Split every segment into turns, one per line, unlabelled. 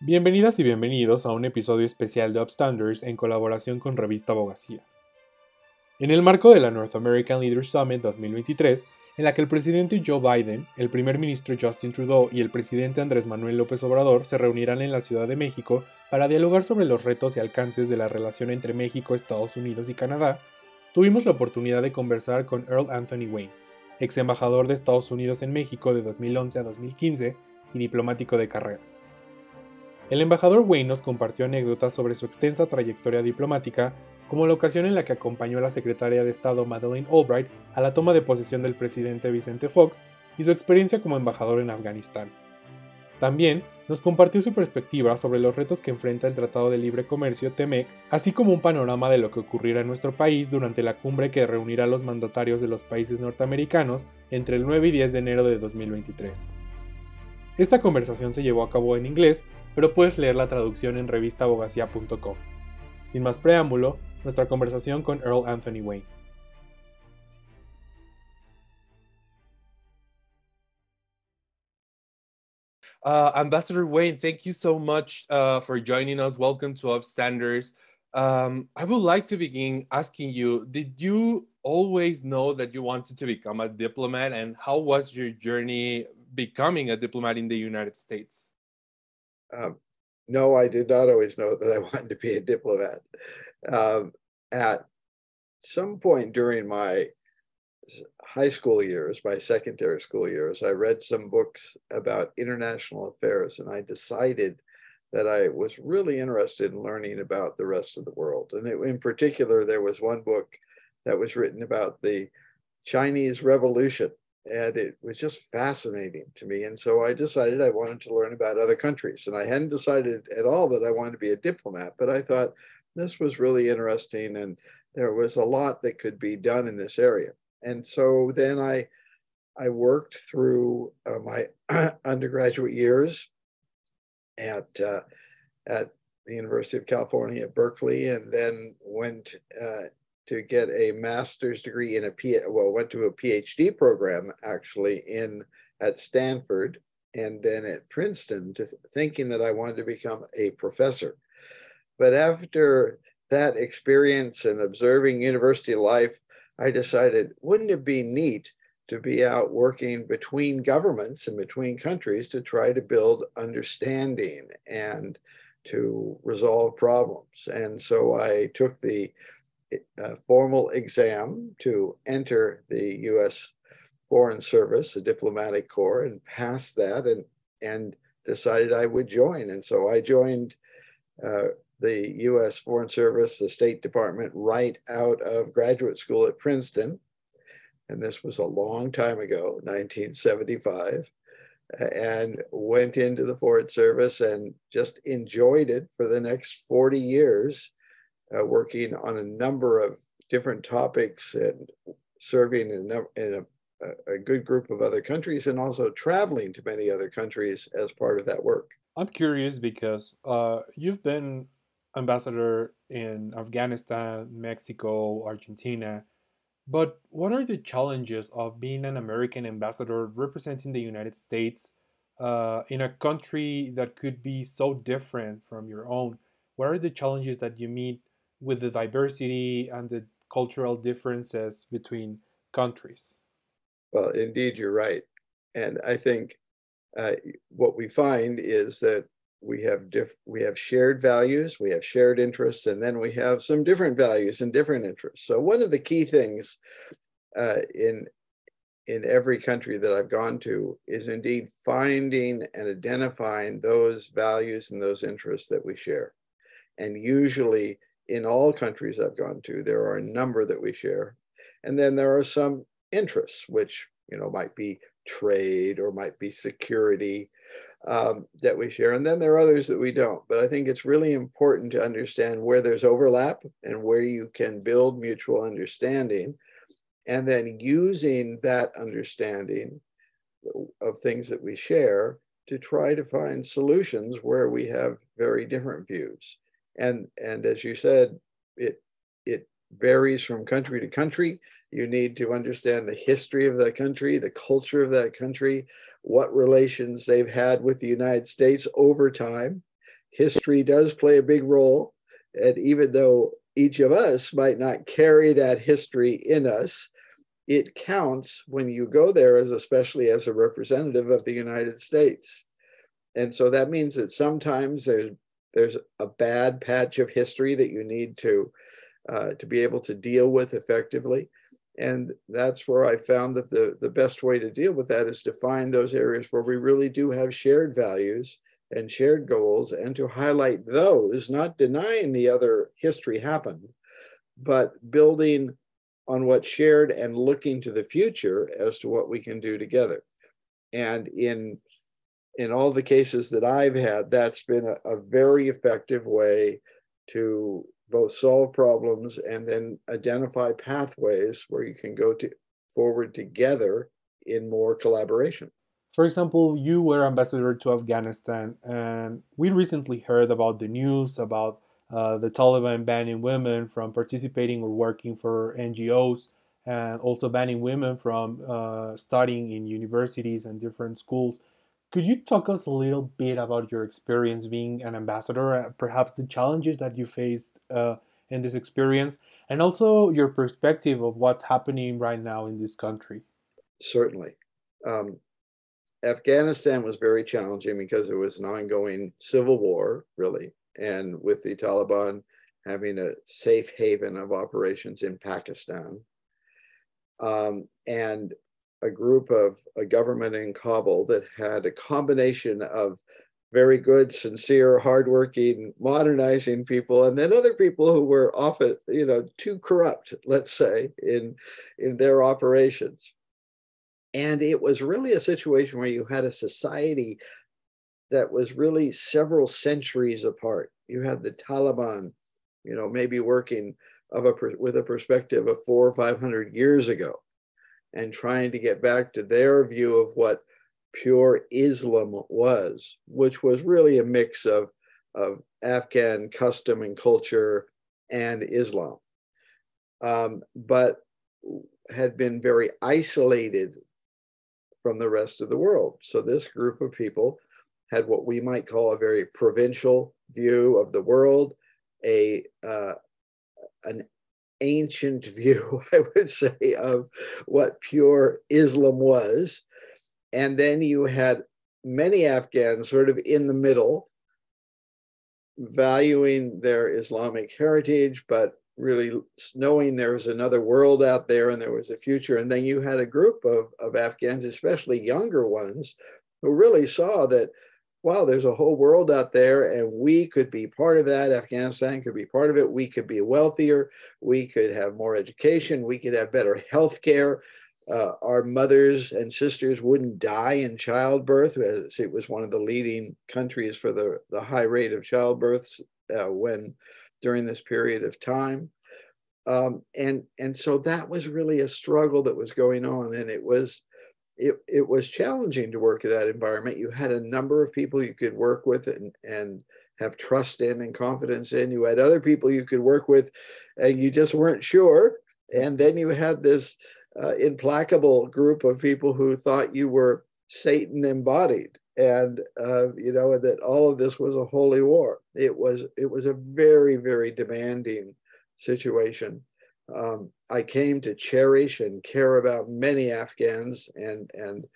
Bienvenidas y bienvenidos a un episodio especial de Upstanders en colaboración con Revista Abogacía. En el marco de la North American Leaders Summit 2023, en la que el presidente Joe Biden, el primer ministro Justin Trudeau y el presidente Andrés Manuel López Obrador se reunirán en la Ciudad de México para dialogar sobre los retos y alcances de la relación entre México, Estados Unidos y Canadá, tuvimos la oportunidad de conversar con Earl Anthony Wayne, ex embajador de Estados Unidos en México de 2011 a 2015 y diplomático de carrera. El embajador Wayne nos compartió anécdotas sobre su extensa trayectoria diplomática, como la ocasión en la que acompañó a la secretaria de Estado Madeleine Albright a la toma de posesión del presidente Vicente Fox y su experiencia como embajador en Afganistán. También nos compartió su perspectiva sobre los retos que enfrenta el Tratado de Libre Comercio TEMEC, así como un panorama de lo que ocurrirá en nuestro país durante la cumbre que reunirá a los mandatarios de los países norteamericanos entre el 9 y 10 de enero de 2023. Esta conversación se llevó a cabo en inglés, pero puedes leer la traducción en revistaabogacía.com. Sin más preámbulo, nuestra conversación con Earl Anthony Wayne. Uh, Ambassador Wayne, thank you so much uh, for joining us. Welcome to Upstanders. Um, I would like to begin asking you Did you always know that you wanted to become a diplomat, and how was your journey becoming a diplomat in the United States?
Um, no, I did not always know that I wanted to be a diplomat. Um, at some point during my high school years, my secondary school years, I read some books about international affairs, and I decided that I was really interested in learning about the rest of the world. And it, in particular, there was one book that was written about the Chinese Revolution and it was just fascinating to me. And so I decided I wanted to learn about other countries. And I hadn't decided at all that I wanted to be a diplomat, but I thought this was really interesting and there was a lot that could be done in this area. And so then I I worked through uh, my undergraduate years at uh, at the University of California at Berkeley, and then went uh, to get a master's degree in a P well went to a PhD program actually in at Stanford and then at Princeton to th- thinking that I wanted to become a professor. But after that experience and observing university life, I decided wouldn't it be neat to be out working between governments and between countries to try to build understanding and to resolve problems. And so I took the a formal exam to enter the U.S. Foreign Service, the diplomatic corps, and passed that, and and decided I would join. And so I joined uh, the U.S. Foreign Service, the State Department, right out of graduate school at Princeton. And this was a long time ago, 1975, and went into the Foreign Service and just enjoyed it for the next 40 years uh, working on a number of different topics and serving in, a, in a, a, good group of other countries and also traveling to many other countries as part of that work.
I'm curious because uh, you've been ambassador in Afghanistan, Mexico, Argentina. But what are the challenges of being an American ambassador representing the United States uh, in a country that could be so different from your own? What are the challenges that you meet with the diversity and the cultural differences between countries.
Well, indeed, you're right. And I think uh, what we find is that we have diff- we have shared values, we have shared interests, and then we have some different values and different interests. So one of the key things uh, in in every country that I've gone to is indeed finding and identifying those values and those interests that we share. And usually in all countries I've gone to, there are a number that we share. And then there are some interests, which you know might be trade or might be security um, that we share. And then there are others that we don't. But I think it's really important to understand where there's overlap and where you can build mutual understanding. And then using that understanding of things that we share to try to find solutions where we have very different views and and as you said it it varies from country to country you need to understand the history of that country the culture of that country what relations they've had with the united states over time history does play a big role. And even though each of us might not carry that history in us, it counts when you go there, as especially as a representative of the United States. And so that means that sometimes there's there's a bad patch of history that you need to uh, to be able to deal with effectively. And that's where I found that the, the best way to deal with that is to find those areas where we really do have shared values and shared goals and to highlight those, not denying the other history happened, but building on what's shared and looking to the future as to what we can do together. And in in all the cases that I've had, that's been a, a very effective way to both solve problems and then identify pathways where you can go to forward together in more collaboration.
For example, you were ambassador to Afghanistan, and we recently heard about the news about uh, the Taliban banning women from participating or working for NGOs, and also banning women from uh, studying in universities and different schools. Could you talk us a little bit about your experience being an ambassador, perhaps the challenges that you faced uh, in this experience, and also your perspective of what's happening right now in this country?
Certainly. Um, Afghanistan was very challenging because it was an ongoing civil war, really, and with the Taliban having a safe haven of operations in Pakistan. Um, and a group of a government in Kabul that had a combination of very good, sincere, hardworking, modernizing people, and then other people who were often, you know, too corrupt, let's say, in in their operations. And it was really a situation where you had a society that was really several centuries apart. You had the Taliban, you know, maybe working of a with a perspective of four or five hundred years ago and trying to get back to their view of what pure Islam was, which was really a mix of, of Afghan custom and culture and Islam, um, but had been very isolated from the rest of the world. So this group of people had what we might call a very provincial view of the world, a uh, an ancient view, I would say, of what pure Islam was. And then you had many Afghans sort of in the middle, valuing their Islamic heritage, but really knowing there was another world out there and there was a future. And then you had a group of, of Afghans, especially younger ones, who really saw that wow, there's a whole world out there and we could be part of that. Afghanistan could be part of it. We could be wealthier. We could have more education. We could have better health care. Uh, our mothers and sisters wouldn't die in childbirth, as it was one of the leading countries for the, the high rate of childbirths uh, when during this period of time. Um, and, and so that was really a struggle that was going on. And it was it, it was challenging to work in that environment. You had a number of people you could work with and, and have trust in and confidence in. You had other people you could work with and you just weren't sure. And then you had this uh, implacable group of people who thought you were Satan embodied and uh, you know that all of this was a holy war. It was it was a very very demanding situation um, I came to cherish and care about many Afghans and, and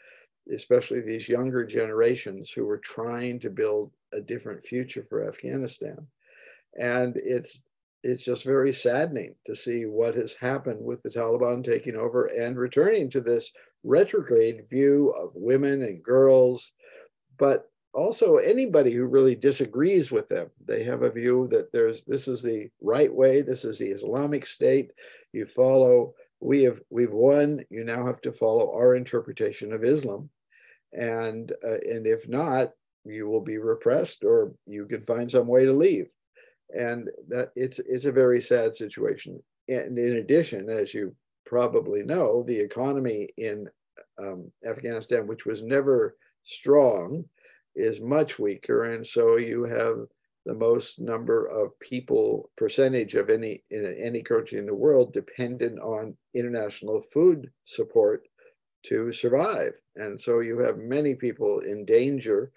especially these younger generations who were trying to build a different future for Afghanistan. And it's, it's just very saddening to see what has happened with the Taliban taking over and returning to this retrograde view of women and girls. But also anybody who really disagrees with them. They have a view that there's this is the right way this is the islamic state. You follow we have we've won you now have to follow our interpretation of islam. And uh, and if not you will be repressed or you can find some way to leave. And that it's it's a very sad situation. And in addition as you probably know the economy in um, afghanistan which was never strong is much weaker. And so you have the most number of people percentage of any in any country in the world dependent on international food support to survive. And so you have many people in danger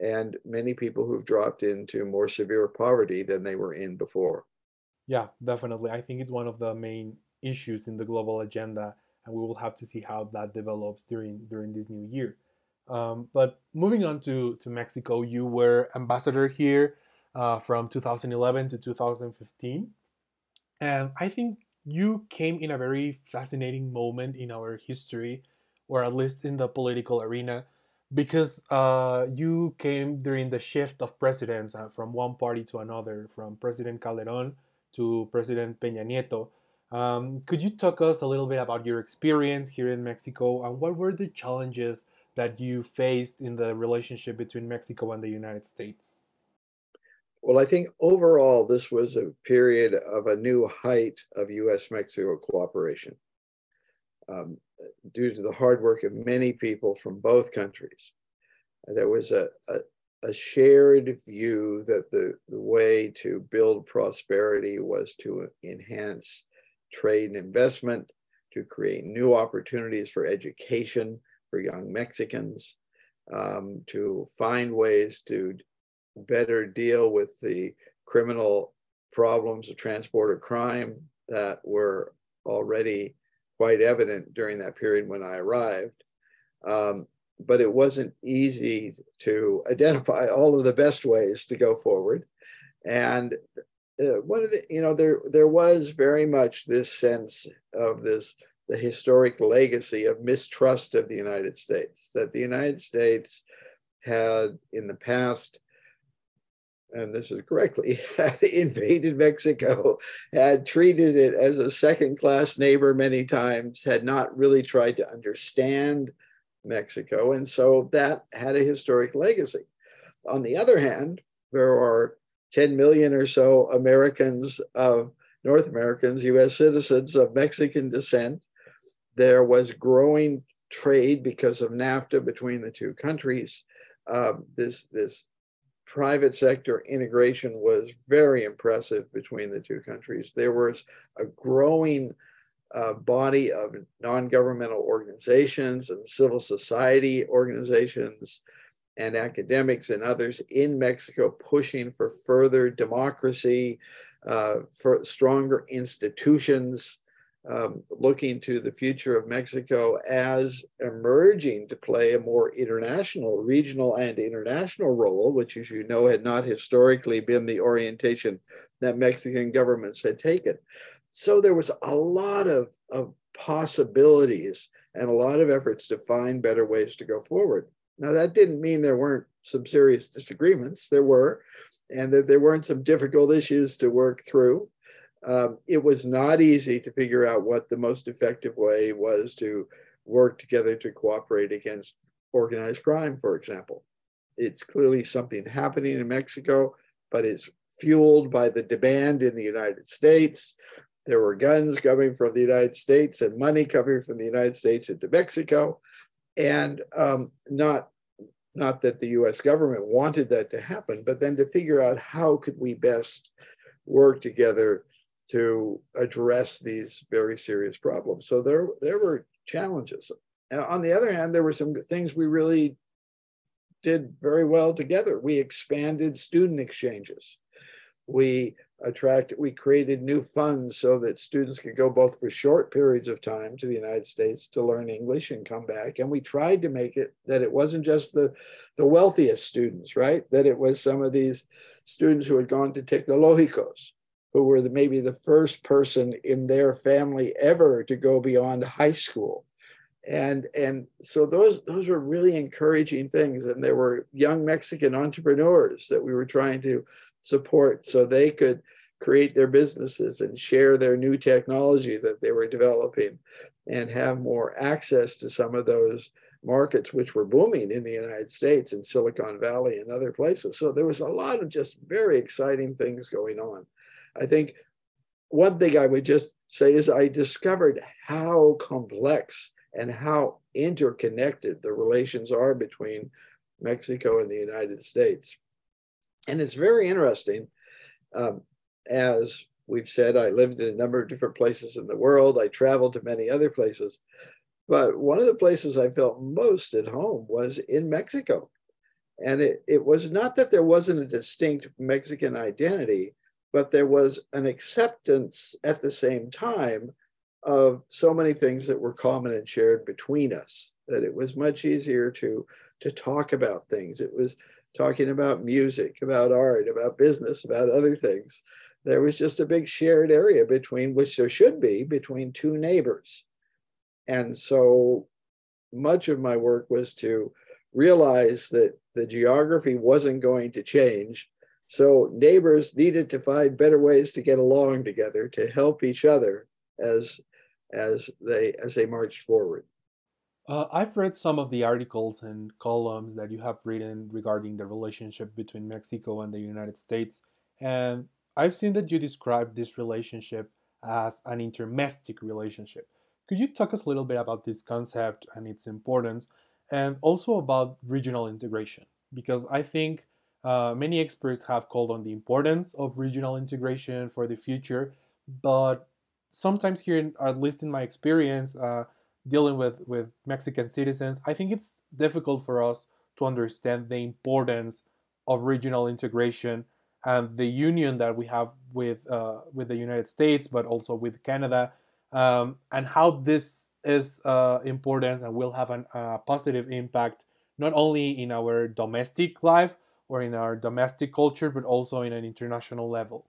and many people who've dropped into more severe poverty than they were in before.
Yeah, definitely. I think it's one of the main issues in the global agenda, and we will have to see how that develops during during this new year. Um, but moving on to to Mexico, you were ambassador here uh, from 2011 to 2015, and I think you came in a very fascinating moment in our history, or at least in the political arena, because uh, you came during the shift of presidents uh, from one party to another, from President Calderon to President Peña Nieto. Um, could you talk us a little bit about your experience here in Mexico and what were the challenges that you faced in the relationship between Mexico and the United States?
Well, I think overall, this was a period of a new height of US Mexico cooperation um, due to the hard work of many people from both countries. There was a, a, a shared view that the, the way to build prosperity was to enhance trade and investment, to create new opportunities for education for young Mexicans, um, to find ways to better deal with the criminal problems of transporter crime that were already quite evident during that period when I arrived. Um, but it wasn't easy to identify all of the best ways to go forward. And uh, one of the, you know, there there was very much this sense of this the historic legacy of mistrust of the United States that the United States had in the past and this is correctly, had invaded Mexico, had treated it as a second class neighbor many times, had not really tried to understand Mexico. And so that had a historic legacy. On the other hand, there are 10 million or so Americans of North Americans, US citizens of Mexican descent. There was growing trade because of NAFTA between the two countries. Uh, this, this private sector integration was very impressive between the two countries. There was a growing uh, body of non governmental organizations and civil society organizations and academics and others in Mexico pushing for further democracy, uh, for stronger institutions, um, looking to the future of Mexico as emerging to play a more international, regional, and international role, which, as you know, had not historically been the orientation that Mexican governments had taken. So there was a lot of, of possibilities and a lot of efforts to find better ways to go forward. Now, that didn't mean there weren't some serious disagreements. There were, and that there weren't some difficult issues to work through um, it was not easy to figure out what the most effective way was to work together to cooperate against organized crime, for example. It's clearly something happening in Mexico, but it's fueled by the demand in the United States. There were guns coming from the United States and money coming from the United States into Mexico. And um, not, not that the US government wanted that to happen, but then to figure out how could we best work together to address these very serious problems. So there, there were challenges. And on the other hand, there were some things we really did very well together. We expanded student exchanges. We attracted, we created new funds so that students could go both for short periods of time to the United States to learn English and come back. And we tried to make it that it wasn't just the, the wealthiest students, right? That it was some of these students who had gone to Tecnológicos who were the, maybe the first person in their family ever to go beyond high school. And, and so those, those were really encouraging things. And there were young Mexican entrepreneurs that we were trying to support so they could create their businesses and share their new technology that they were developing and have more access to some of those markets which were booming in the United States and Silicon Valley and other places. So there was a lot of just very exciting things going on. I think one thing I would just say is I discovered how complex and how interconnected the relations are between Mexico and the United States. And it's very interesting. Um, as we've said, I lived in a number of different places in the world. I traveled to many other places. But one of the places I felt most at home was in Mexico. And it, it was not that there wasn't a distinct Mexican identity, but there was an acceptance at the same time of so many things that were common and shared between us that it was much easier to to talk about things. It was talking about music about art about business about other things. There was just a big shared area between which there should be between two neighbors. And so much of my work was to realize that the geography wasn't going to change so neighbors needed to find better ways to get along together to help each other as as they as they marched forward.
Uh, I've read some of the articles and columns that you have written regarding the relationship between Mexico and the United States, and I've seen that you describe this relationship as an intermestic relationship. Could you talk us a little bit about this concept and its importance, and also about regional integration? Because I think uh, many experts have called on the importance of regional integration for the future, but sometimes here, at least in my experience, uh, dealing with with Mexican citizens, I think it's difficult for us to understand the importance of regional integration and the union that we have with uh, with the United States, but also with Canada, um, and how this is uh, important and will have a uh, positive impact not only in our domestic life or in our domestic culture, but also in an international level.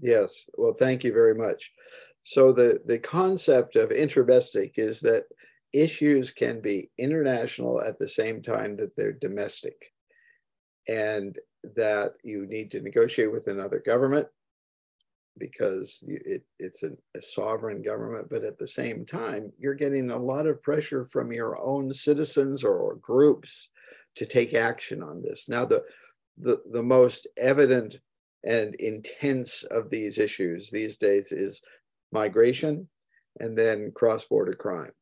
Yes, well, thank you very much. So the, the concept of intermestic is that issues can be international at the same time that they're domestic. And that you need to negotiate with another government because it, it's a, a, sovereign government, but at the same time, you're getting a lot of pressure from your own citizens or groups to take action on this. Now, the, the, the most evident and intense of these issues these days is migration and then cross border crime.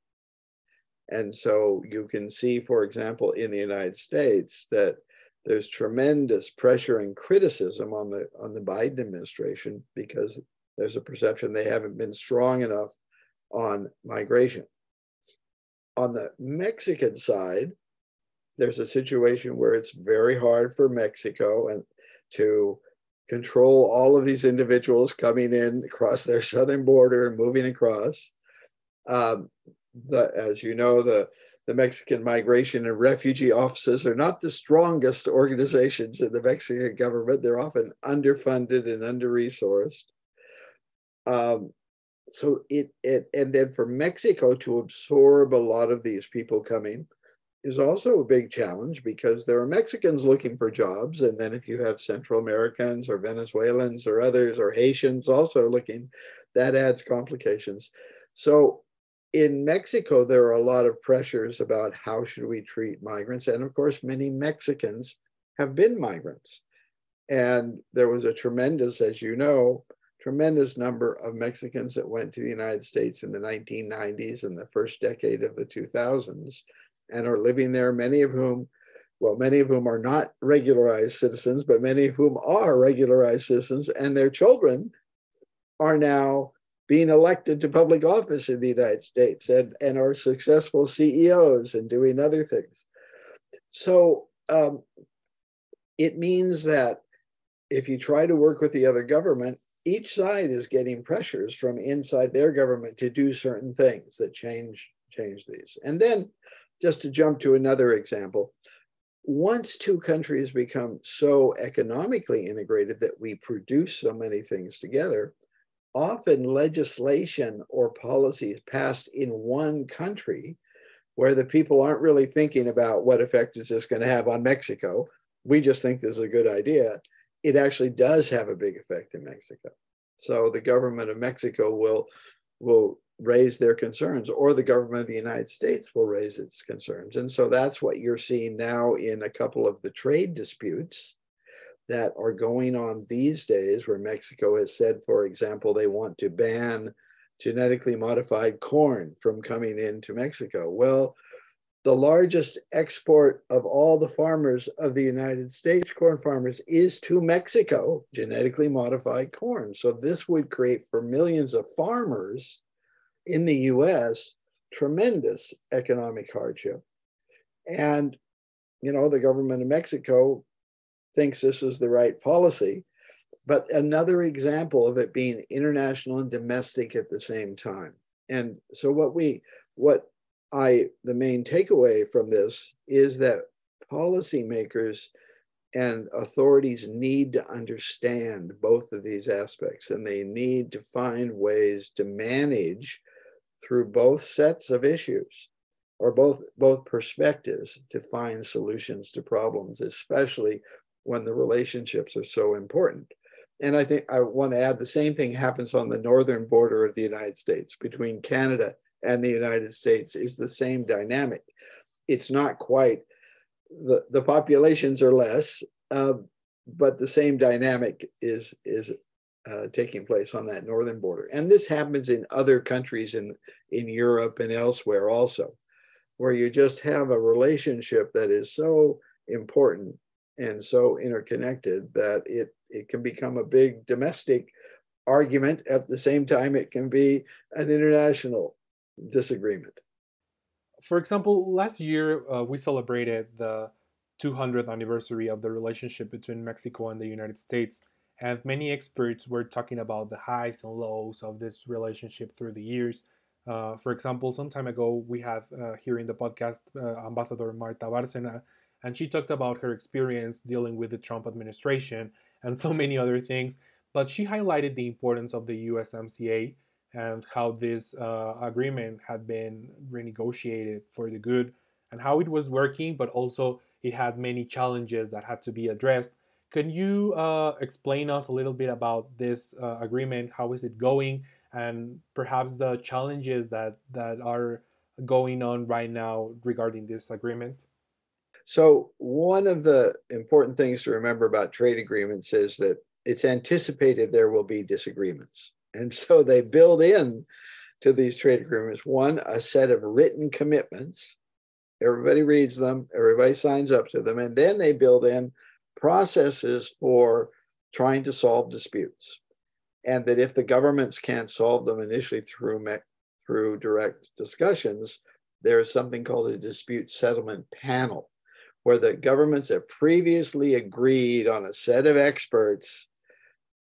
And so you can see, for example, in the United States, that there's tremendous pressure and criticism on the on the Biden administration because there's a perception they haven't been strong enough on migration. On the Mexican side, there's a situation where it's very hard for Mexico and to control all of these individuals coming in across their southern border and moving across. Um, the, as you know, the, the Mexican migration and refugee offices are not the strongest organizations in the Mexican government. They're often underfunded and under resourced. Um, so it, it, and then for Mexico to absorb a lot of these people coming, is also a big challenge because there are Mexicans looking for jobs. And then if you have Central Americans or Venezuelans or others or Haitians also looking, that adds complications. So in Mexico, there are a lot of pressures about how should we treat migrants. And of course, many Mexicans have been migrants. And there was a tremendous, as you know, tremendous number of Mexicans that went to the United States in the 1990s and the first decade of the 2000s and are living there, many of whom, well, many of whom are not regularized citizens, but many of whom are regularized citizens, and their children are now being elected to public office in the United States and, and are successful CEOs and doing other things. So um, it means that if you try to work with the other government, each side is getting pressures from inside their government to do certain things that change change these. And then just to jump to another example, once two countries become so economically integrated that we produce so many things together, often legislation or policies passed in one country where the people aren't really thinking about what effect is this going to have on Mexico. We just think this is a good idea. It actually does have a big effect in Mexico. So the government of Mexico will will raise their concerns, or the government of the United States will raise its concerns. And so that's what you're seeing now in a couple of the trade disputes that are going on these days, where Mexico has said, for example, they want to ban genetically modified corn from coming into Mexico. Well, the largest export of all the farmers of the United States, corn farmers, is to Mexico, genetically modified corn. So this would create for millions of farmers in the US tremendous economic hardship. And you know, the government of Mexico thinks this is the right policy. But another example of it being international and domestic at the same time. And so what we what I the main takeaway from this is that policymakers and authorities need to understand both of these aspects and they need to find ways to manage through both sets of issues or both both perspectives to find solutions to problems especially when the relationships are so important. And i think i want to add the same thing happens on the northern border of the united states between canada and the united states is the same dynamic. It's not quite the, the populations are less uh, but the same dynamic is is uh, taking place on that northern border. And this happens in other countries in, in Europe and elsewhere also, where you just have a relationship that is so important and so interconnected that it, it can become a big domestic argument. At the same time, it can be an international disagreement.
For example, last year uh, we celebrated the 200th anniversary of the relationship between Mexico and the United States and many experts were talking about the highs and lows of this relationship through the years. Uh, for example, some time ago, we have uh, here in the podcast uh, Ambassador Martha Bárcena, and she talked about her experience dealing with the Trump administration and so many other things. But she highlighted the importance of the USMCA and how this uh, agreement had been renegotiated for the good and how it was working, but also it had many challenges that had to be addressed can you uh, explain us a little bit about this uh, agreement? How is it going, and perhaps the challenges that that are going on right now regarding this agreement?
So one of the important things to remember about trade agreements is that it's anticipated there will be disagreements, and so they build in to these trade agreements one a set of written commitments. Everybody reads them, everybody signs up to them, and then they build in processes for trying to solve disputes. And that if the governments can't solve them initially through, through direct discussions, there's something called a dispute settlement panel, where the governments have previously agreed on a set of experts,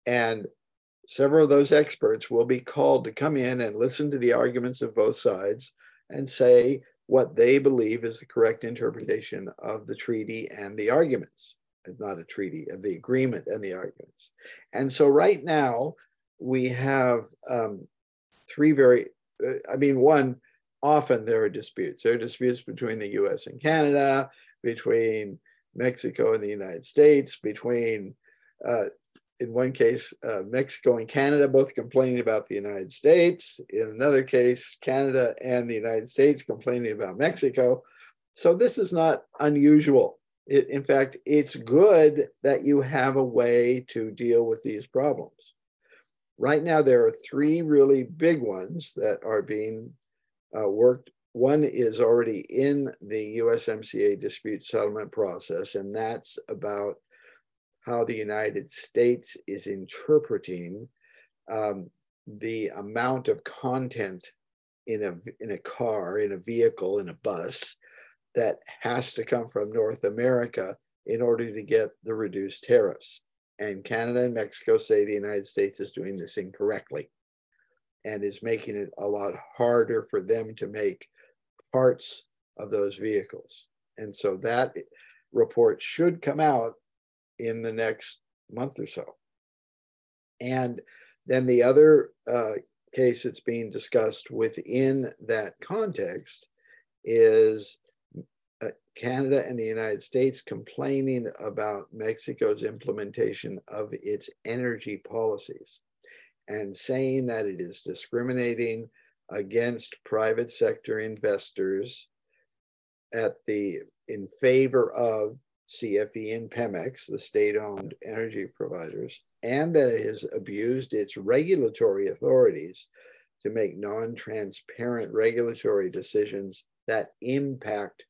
and several of those experts will be called to come in and listen to the arguments of both sides and say what they believe is the correct interpretation of the treaty and the arguments not a treaty, of the agreement and the arguments. And so right now we have um, three very, uh, I mean, one, often there are disputes. There are disputes between the US and Canada, between Mexico and the United States, between, uh, in one case, uh, Mexico and Canada both complaining about the United States. In another case, Canada and the United States complaining about Mexico. So this is not unusual it, in fact, it's good that you have a way to deal with these problems. Right now, there are three really big ones that are being uh, worked. One is already in the USMCA dispute settlement process, and that's about how the United States is interpreting um, the amount of content in a, in a car, in a vehicle, in a bus that has to come from North America in order to get the reduced tariffs. And Canada and Mexico say the United States is doing this incorrectly and is making it a lot harder for them to make parts of those vehicles. And so that report should come out in the next month or so. And then the other uh, case that's being discussed within that context is Canada and the United States complaining about Mexico's implementation of its energy policies and saying that it is discriminating against private sector investors at the in favor of CFE and Pemex, the state-owned energy providers, and that it has abused its regulatory authorities to make non-transparent regulatory decisions that impact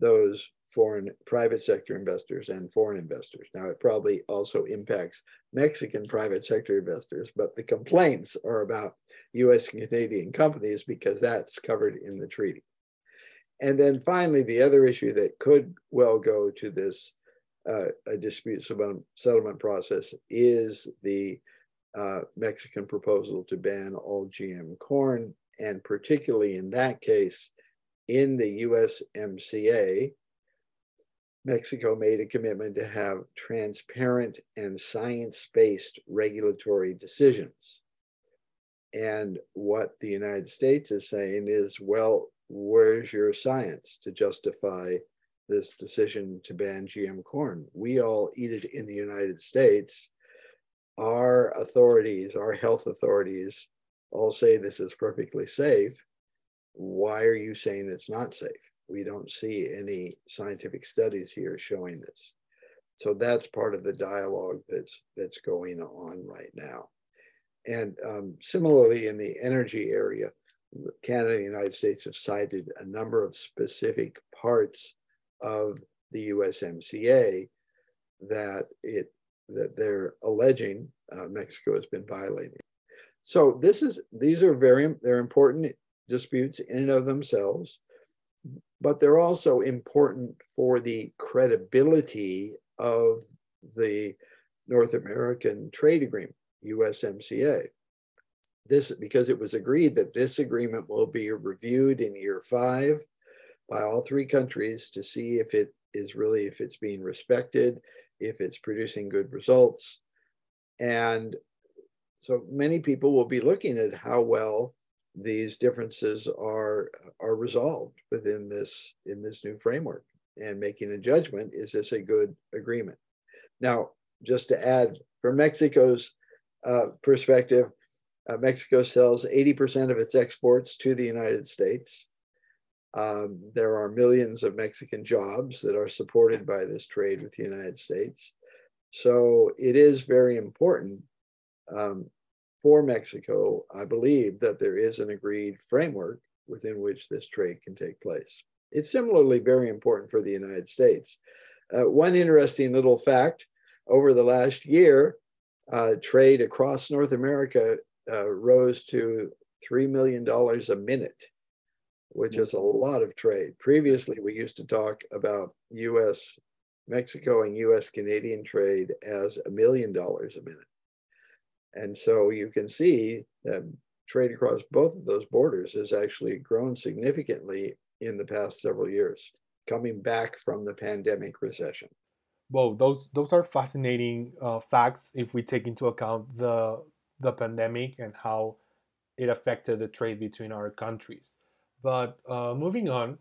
those foreign private sector investors and foreign investors. Now, it probably also impacts Mexican private sector investors, but the complaints are about US and Canadian companies because that's covered in the treaty. And then finally, the other issue that could well go to this uh, dispute settlement process is the uh, Mexican proposal to ban all GM corn, and particularly in that case, in the USMCA, Mexico made a commitment to have transparent and science based regulatory decisions. And what the United States is saying is, well, where's your science to justify this decision to ban GM corn? We all eat it in the United States. Our authorities, our health authorities, all say this is perfectly safe. Why are you saying it's not safe? We don't see any scientific studies here showing this. So that's part of the dialogue that's that's going on right now. And um, similarly, in the energy area, Canada and the United States have cited a number of specific parts of the USMCA that it that they're alleging uh, Mexico has been violating. So this is these are very they're important disputes in and of themselves, but they're also important for the credibility of the North American Trade Agreement. USMCA. This because it was agreed that this agreement will be reviewed in year five by all three countries to see if it is really if it's being respected, if it's producing good results. And so many people will be looking at how well these differences are are resolved within this in this new framework and making a judgment is this a good agreement now just to add from mexico's uh, perspective, uh, Mexico sells 80% of its exports to the United States. Um, there are millions of Mexican jobs that are supported by this trade with the United States. So it is very important um, for Mexico, I believe, that there is an agreed framework within which this trade can take place. It's similarly very important for the United States. Uh, one interesting little fact over the last year, uh, trade across North America uh, rose to $3 million a minute, which is a lot of trade. Previously, we used to talk about US Mexico and US Canadian trade as a million dollars a minute. And so you can see that trade across both of those borders has actually grown significantly in the past several years, coming back from the pandemic recession
well, those those are fascinating uh, facts if we take into account the the pandemic and how it affected the trade between our countries. But uh, moving on,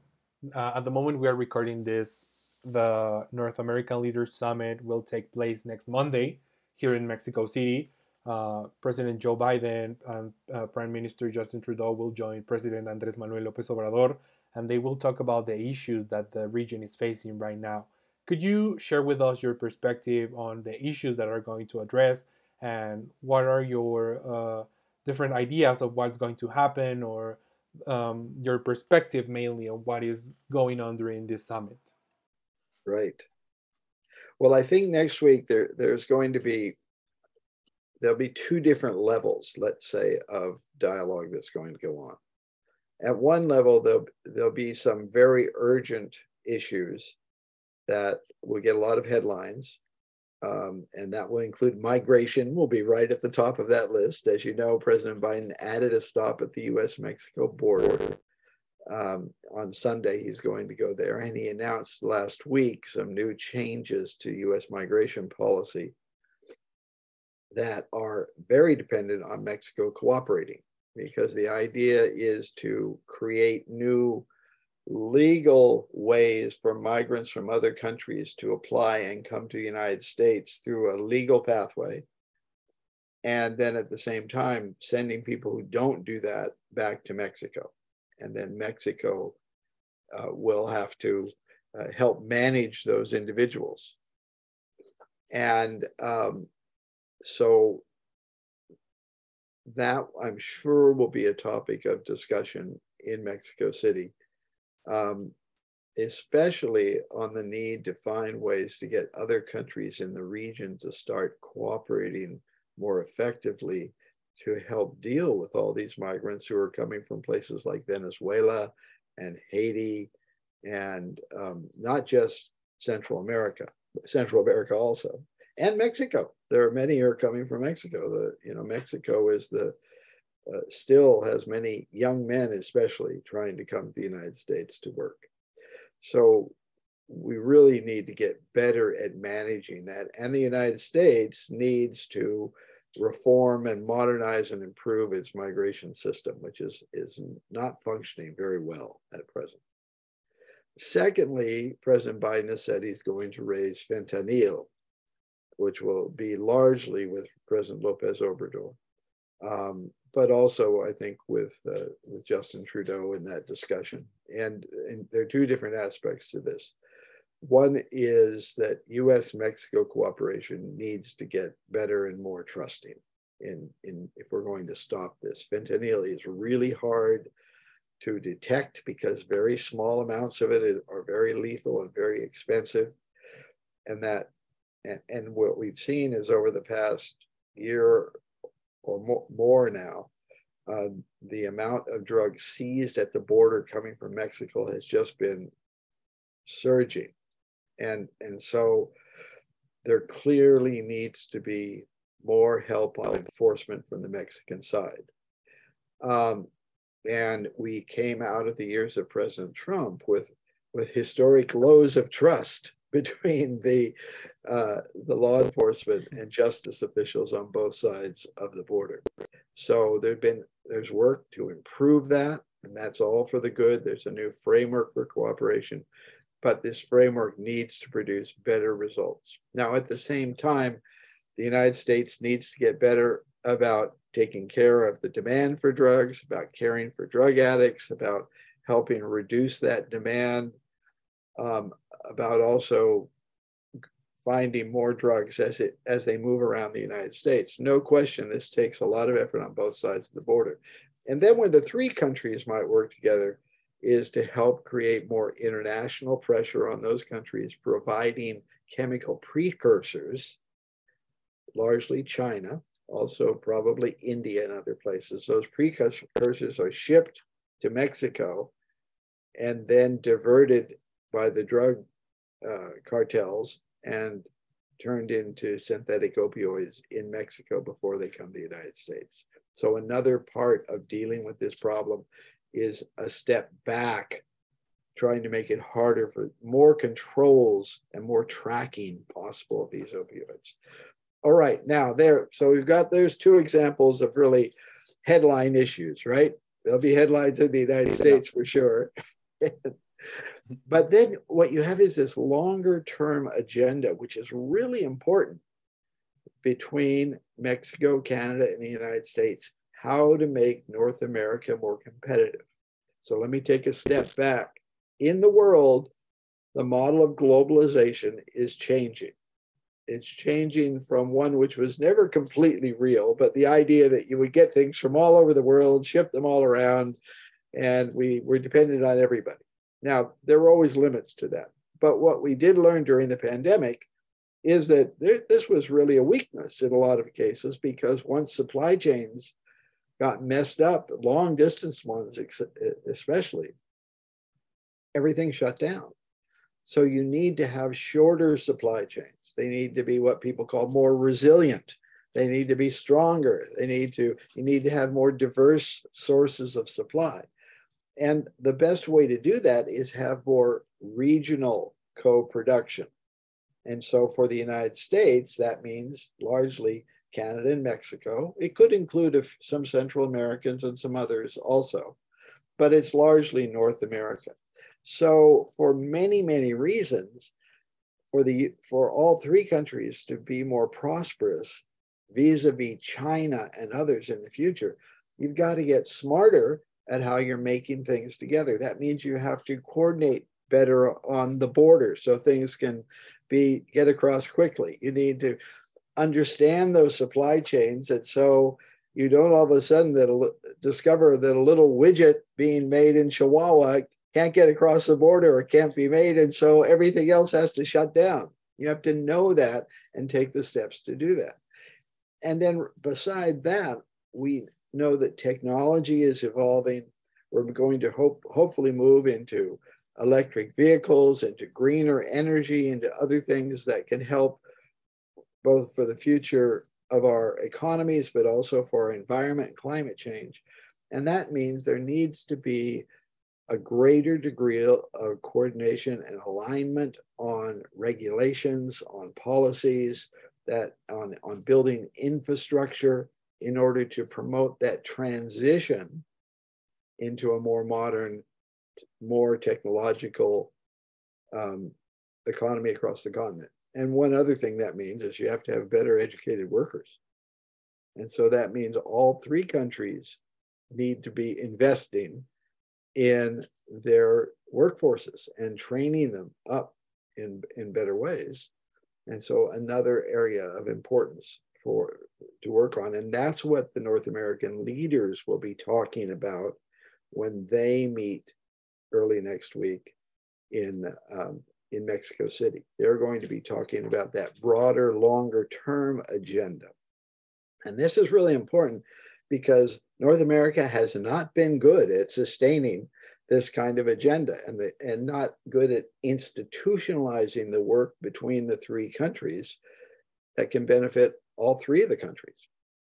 uh, at the moment we are recording this, the North American Leaders Summit will take place next Monday here in Mexico City. Uh, President Joe Biden and uh, Prime Minister Justin Trudeau will join President Andres Manuel Lopez Obrador, and they will talk about the issues that the region is facing right now. Could you share with us your perspective on the issues that are going to address and what are your uh, different ideas of what's going to happen or um, your perspective mainly on what is going on during this summit?
Right. Well, I think next week there there's going to be there'll be two different levels, let's say, of dialogue that's going to go on. At one level, there'll, there'll be some very urgent issues that will get a lot of headlines. Um, and that will include migration, will be right at the top of that list. As you know, President Biden added a stop at the US Mexico border. Um, on Sunday, he's going to go there. And he announced last week some new changes to US migration policy that are very dependent on Mexico cooperating, because the idea is to create new legal ways for migrants from other countries to apply and come to the United States through a legal pathway. And then at the same time, sending people who don't do that back to Mexico. And then Mexico uh, will have to uh, help manage those individuals. And um, so that I'm sure will be a topic of discussion in Mexico City um, especially on the need to find ways to get other countries in the region to start cooperating more effectively to help deal with all these migrants who are coming from places like Venezuela and Haiti and um, not just Central America, Central America also, and Mexico. There are many are coming from Mexico. The you know Mexico is the uh, still has many young men, especially trying to come to the United States to work. So we really need to get better at managing that, and the United States needs to reform and modernize and improve its migration system, which is, is not functioning very well at present. Secondly, President Biden has said he's going to raise fentanyl, which will be largely with President Lopez Obrador, um, but also I think with uh, with Justin Trudeau in that discussion. And, and there are two different aspects to this. One is that U.S. Mexico cooperation needs to get better and more trusting. In, in if we're going to stop this, fentanyl is really hard to detect because very small amounts of it are very lethal and very expensive. And that, and, and what we've seen is over the past year or more, more now, uh, the amount of drugs seized at the border coming from Mexico has just been surging. And, and so there clearly needs to be more help on enforcement from the Mexican side. Um, and we came out of the years of President Trump with, with historic lows of trust between the, uh, the law enforcement and justice officials on both sides of the border. So there's been there's work to improve that, and that's all for the good. There's a new framework for cooperation, but this framework needs to produce better results. Now, at the same time, the United States needs to get better about taking care of the demand for drugs, about caring for drug addicts, about helping reduce that demand, um, about also finding more drugs as it as they move around the United States. No question, this takes a lot of effort on both sides of the border. And then when the three countries might work together is to help create more international pressure on those countries providing chemical precursors, largely China, also probably India and other places. Those precursors are shipped to Mexico and then diverted by the drug uh, cartels and turned into synthetic opioids in Mexico before they come to the United States. So another part of dealing with this problem is a step back, trying to make it harder for more controls and more tracking possible of these opioids. All right, now there, so we've got those two examples of really headline issues, right? There'll be headlines in the United States for sure. but then what you have is this longer term agenda, which is really important between Mexico, Canada, and the United States, how to make North America more competitive. So let me take a step back. In the world, the model of globalization is changing it's changing from one which was never completely real, but the idea that you would get things from all over the world, ship them all around, and we were dependent on everybody. Now, there were always limits to that. But what we did learn during the pandemic is that there, this was really a weakness in a lot of cases because once supply chains got messed up, long distance ones especially, everything shut down. So you need to have shorter supply chains. They need to be what people call more resilient. They need to be stronger. They need to, you need to have more diverse sources of supply. And the best way to do that is have more regional co-production. And so for the United States, that means largely Canada and Mexico. It could include some Central Americans and some others also, but it's largely North America. So for many, many reasons, for the for all three countries to be more prosperous vis-a-vis China and others in the future, you've got to get smarter at how you're making things together. That means you have to coordinate better on the border so things can be get across quickly. You need to understand those supply chains and so you don't all of a sudden that discover that a little widget being made in Chihuahua can't get across the border or can't be made. And so everything else has to shut down. You have to know that and take the steps to do that. And then beside that, we know that technology is evolving. We're going to hope, hopefully move into electric vehicles, into greener energy, into other things that can help both for the future of our economies, but also for our environment and climate change. And that means there needs to be a greater degree of coordination and alignment on regulations, on policies, that on, on building infrastructure in order to promote that transition into a more modern, more technological um, economy across the continent. And one other thing that means is you have to have better educated workers. And so that means all three countries need to be investing in their workforces and training them up in, in better ways. And so another area of importance for to work on. And that's what the North American leaders will be talking about when they meet early next week in um, in Mexico City. They're going to be talking about that broader, longer term agenda. And this is really important because North America has not been good at sustaining this kind of agenda and, the, and not good at institutionalizing the work between the three countries that can benefit all three of the countries.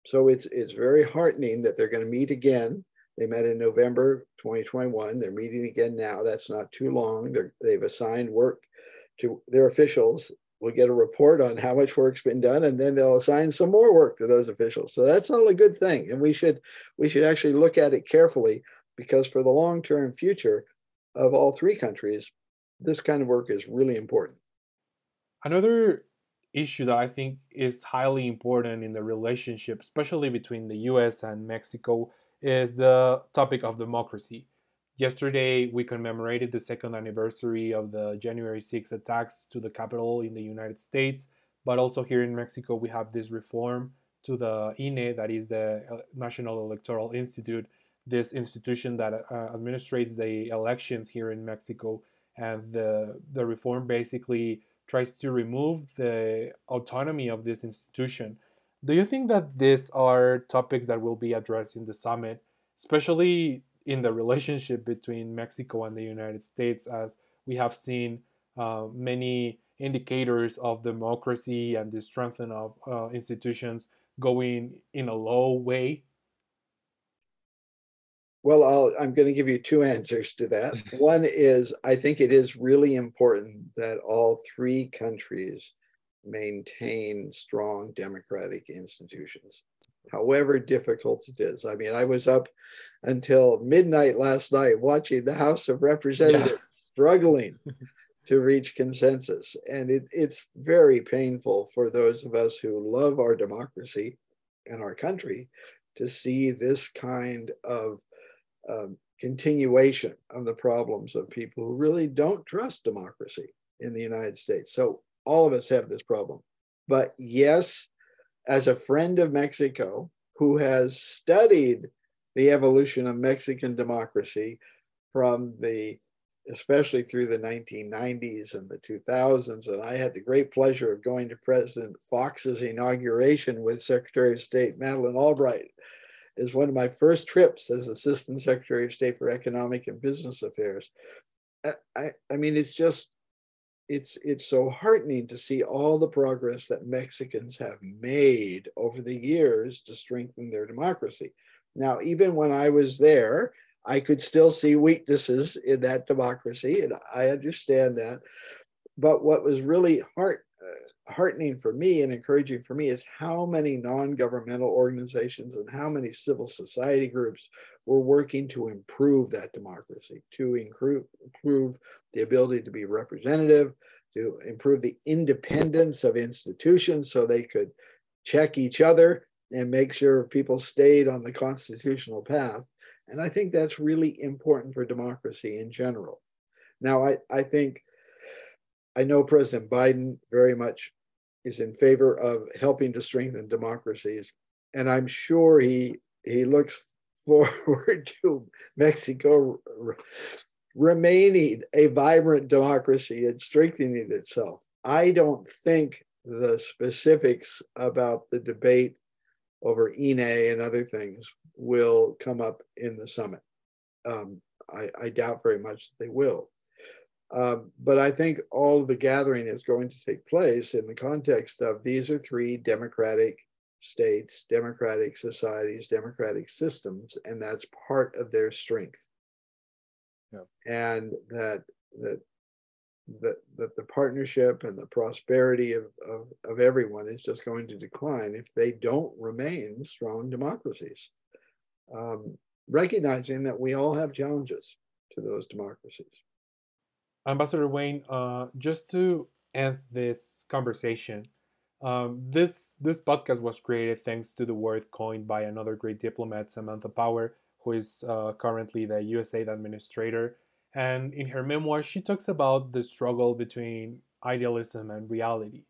So it's, it's very heartening that they're going to meet again they met in November 2021. They're meeting again now. That's not too long. they they've assigned work to their officials. We'll get a report on how much work's been done, and then they'll assign some more work to those officials. So that's all a good thing, and we should we should actually look at it carefully because for the long term future of all three countries, this kind of work is really important.
Another issue that I think is highly important in the relationship, especially between the US and Mexico, is the topic of democracy. Yesterday, we commemorated the second anniversary of the January 6 attacks to the Capitol in the United States, but also here in Mexico, we have this reform to the INE, that is the uh, National Electoral Institute, this institution that uh, administrates the elections here in Mexico. And the, the reform basically tries to remove the autonomy of this institution do you think that these are topics that will be addressed in the summit, especially in the relationship between Mexico and the United States, as we have seen uh, many indicators of democracy and the strengthening of uh, institutions going in a low way?
Well, i am going to give you two answers to that. One is I think it is really important that all three countries maintain strong democratic institutions, however difficult it is. I mean, I was up until midnight last night watching the House of Representatives yeah. struggling to reach consensus. And it, it's very painful for those of us who love our democracy and our country to see this kind of um, continuation of the problems of people who really don't trust democracy in the United States. So all of us have this problem. But yes, as a friend of Mexico who has studied the evolution of Mexican democracy from the especially through the 1990s and the 2000s. And I had the great pleasure of going to President Fox's inauguration with Secretary of State Madeleine Albright. Is one of my first trips as Assistant Secretary of State for Economic and Business Affairs. I, I mean, it's just it's it's so heartening to see all the progress that Mexicans have made over the years to strengthen their democracy. Now, even when I was there, I could still see weaknesses in that democracy, and I understand that. But what was really heart, heartening for me and encouraging for me is how many non-governmental organizations and how many civil society groups were working to improve that democracy, to improve, improve the ability to be representative, to improve the independence of institutions so they could check each other and make sure people stayed on the constitutional path. And I think that's really important for democracy in general. Now, I, I think, I know President Biden very much is in favor of helping to strengthen democracies. And I'm sure he, he looks forward to Mexico remaining a vibrant democracy and strengthening itself. I don't think the specifics about the debate over INE and other things will come up in the summit. Um, I, I, doubt very much that they will. Um, but I think all of the gathering is going to take place in the context of these are three democratic states, democratic societies, democratic systems, and that's part of their strength. Yeah. And that that that that the partnership and the prosperity of, of, of everyone is just going to decline if they don't remain strong democracies. Um, recognizing that we all have challenges to those democracies.
Ambassador Wayne, uh, just to end this conversation, um, this this podcast was created thanks to the word coined by another great diplomat, Samantha Power, who is uh, currently the USAID administrator. And in her memoir, she talks about the struggle between idealism and reality.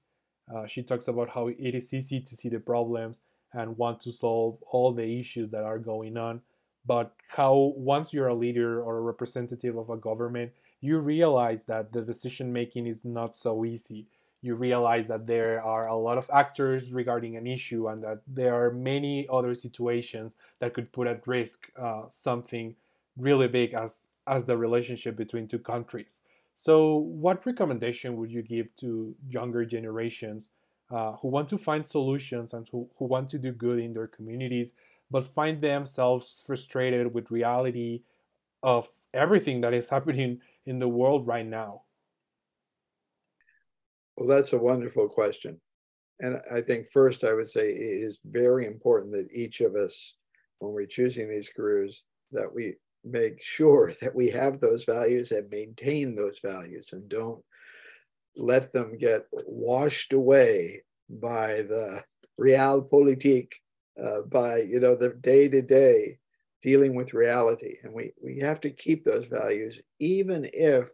Uh, she talks about how it is easy to see the problems and want to solve all the issues that are going on, but how once you're a leader or a representative of a government, you realize that the decision making is not so easy. You realize that there are a lot of actors regarding an issue and that there are many other situations that could put at risk uh, something really big as, as the relationship between two countries. So, what recommendation would you give to younger generations uh, who want to find solutions and who, who want to do good in their communities, but find themselves frustrated with reality of everything that is happening in the world right now?
Well, that's a wonderful question. And I think first I would say it is very important that each of us, when we're choosing these careers, that we make sure that we have those values and maintain those values and don't let them get washed away by the realpolitik, uh, by you know the day to day dealing with reality. And we, we have to keep those values, even if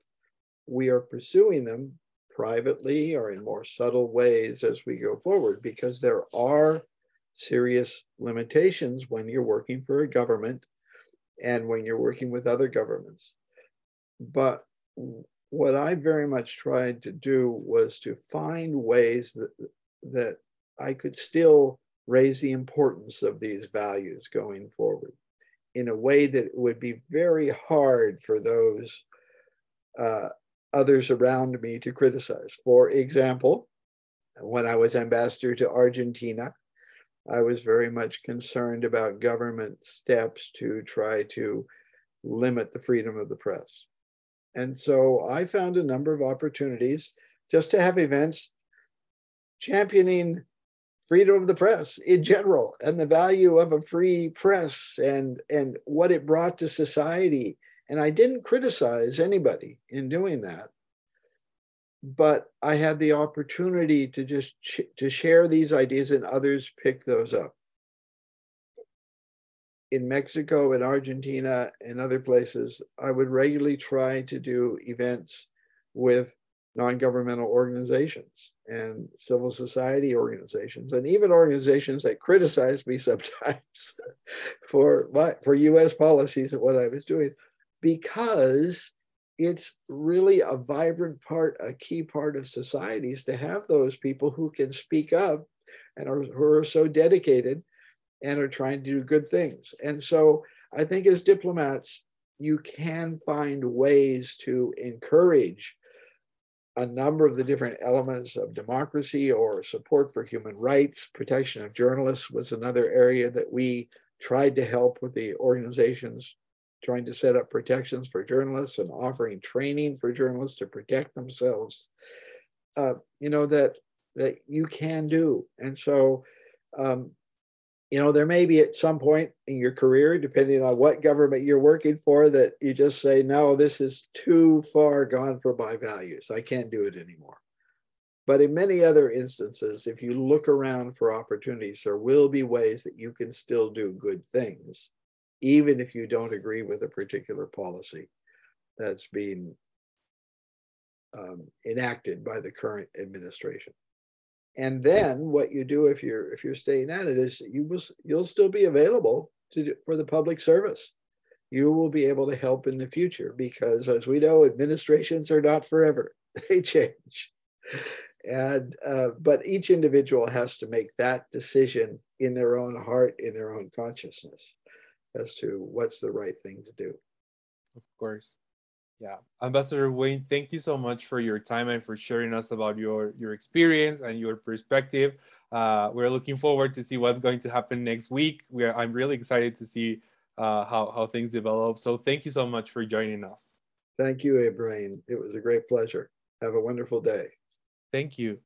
we are pursuing them privately or in more subtle ways as we go forward, because there are serious limitations when you're working for a government and when you're working with other governments. But what I very much tried to do was to find ways that, that I could still raise the importance of these values going forward in a way that would be very hard for those uh, others around me to criticize. For example, when I was ambassador to Argentina, I was very much concerned about government steps to try to limit the freedom of the press. And so I found a number of opportunities just to have events championing freedom of the press in general and the value of a free press and and what it brought to society. And i didn't criticize anybody in doing that. But i had the opportunity to just to share these ideas and others pick those up. In mexico in argentina and other places i would regularly try to do events with non-governmental organizations and civil society organizations and even organizations that criticize me sometimes for for US policies and what I was doing because it's really a vibrant part a key part of societies to have those people who can speak up and are, who are so dedicated and are trying to do good things. And so I think as diplomats you can find ways to encourage a number of the different elements of democracy or support for human rights. Protection of journalists was another area that we tried to help with the organizations trying to set up protections for journalists and offering training for journalists to protect themselves. Uh, you know that that you can do, and so um, you know, there may be at some point in your career, depending on what government you're working for, that you just say, no, this is too far gone for my values. I can't do it anymore. But in many other instances, if you look around for opportunities, there will be ways that you can still do good things, even if you don't agree with a particular policy that's being um, enacted by the current administration and then what you do if you're if you're staying at it is you will you'll still be available to do, for the public service. You will be able to help in the future because as we know administrations are not forever. They change. And uh, but each individual has to make that decision in their own heart in their own consciousness as to what's the right thing to do.
Of course Yeah, Ambassador Wayne, thank you so much for your time and for sharing us about your your experience and your perspective. Uh, we're looking forward to see what's going to happen next week. We're, I'm really excited to see uh, how how things develop. So thank you so much for joining us.
Thank you, Abraham. It was a great pleasure. Have a wonderful day.
Thank you.